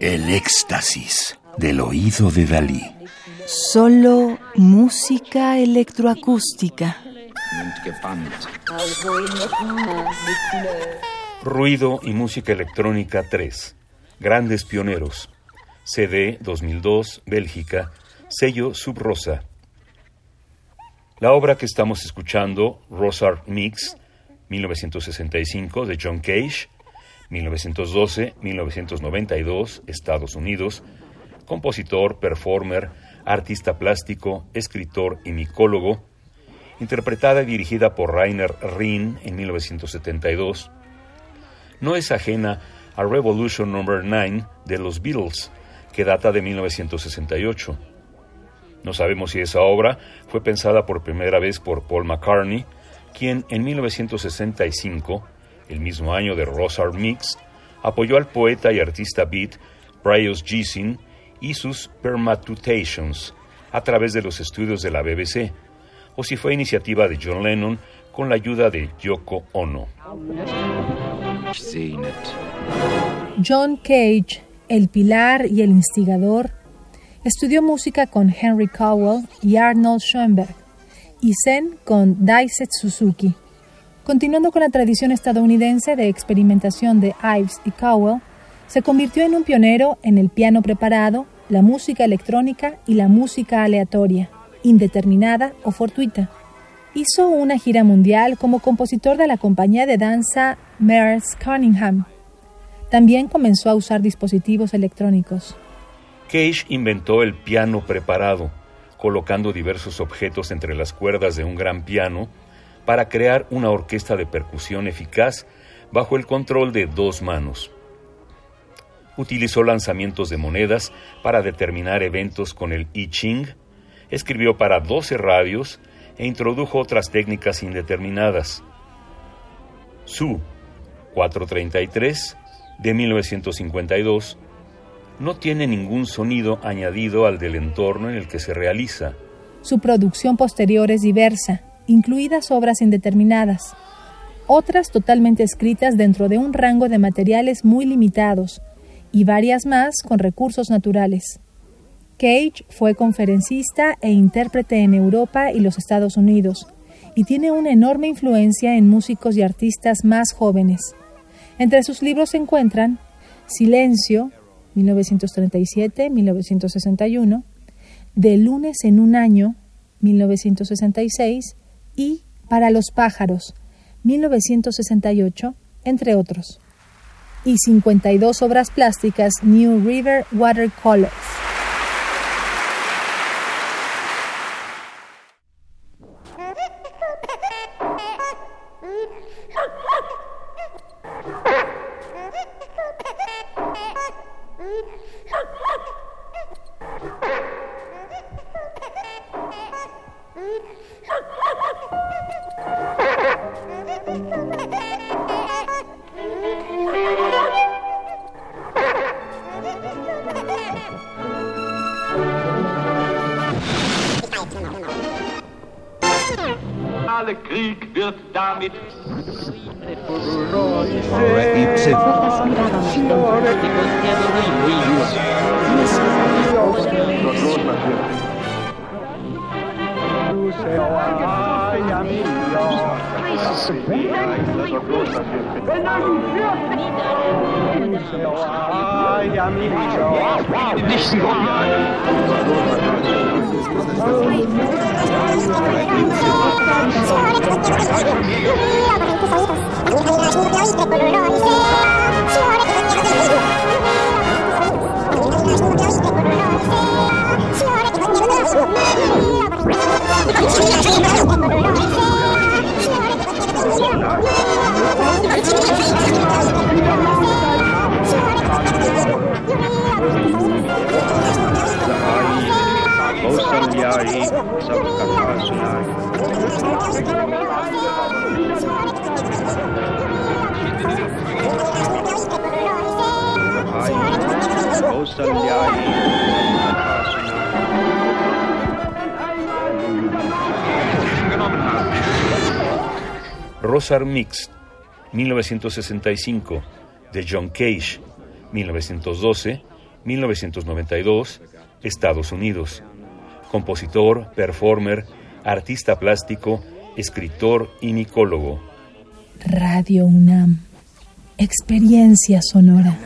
El éxtasis del oído de Dalí. Solo música electroacústica. Ruido y música electrónica 3. Grandes pioneros. CD 2002, Bélgica. Sello Subrosa. La obra que estamos escuchando, Rosart Mix, 1965, de John Cage, 1912-1992, Estados Unidos, compositor, performer, artista plástico, escritor y micólogo, interpretada y dirigida por Rainer Rinn en 1972, no es ajena a Revolution No. 9 de los Beatles, que data de 1968. No sabemos si esa obra fue pensada por primera vez por Paul McCartney, quien en 1965, el mismo año de Rosar Mix, apoyó al poeta y artista beat Bryce Gisin y sus Permatutations a través de los estudios de la BBC, o si fue iniciativa de John Lennon con la ayuda de Yoko Ono. John Cage, el pilar y el instigador, Estudió música con Henry Cowell y Arnold Schoenberg y Zen con Daiset Suzuki. Continuando con la tradición estadounidense de experimentación de Ives y Cowell, se convirtió en un pionero en el piano preparado, la música electrónica y la música aleatoria, indeterminada o fortuita. Hizo una gira mundial como compositor de la compañía de danza Merce Cunningham. También comenzó a usar dispositivos electrónicos. Cage inventó el piano preparado, colocando diversos objetos entre las cuerdas de un gran piano para crear una orquesta de percusión eficaz bajo el control de dos manos. Utilizó lanzamientos de monedas para determinar eventos con el I Ching, escribió para 12 radios e introdujo otras técnicas indeterminadas. Su 433 de 1952 no tiene ningún sonido añadido al del entorno en el que se realiza. Su producción posterior es diversa, incluidas obras indeterminadas, otras totalmente escritas dentro de un rango de materiales muy limitados y varias más con recursos naturales. Cage fue conferencista e intérprete en Europa y los Estados Unidos y tiene una enorme influencia en músicos y artistas más jóvenes. Entre sus libros se encuentran Silencio, 1937-1961, De lunes en un año, 1966, y Para los pájaros, 1968, entre otros. Y 52 obras plásticas New River Watercolors. Krieg wird damit nicht después de Rosar Mix, 1965, de John Cage, 1912-1992, Estados Unidos. Compositor, performer, artista plástico, escritor y micólogo. Radio UNAM. Experiencia sonora.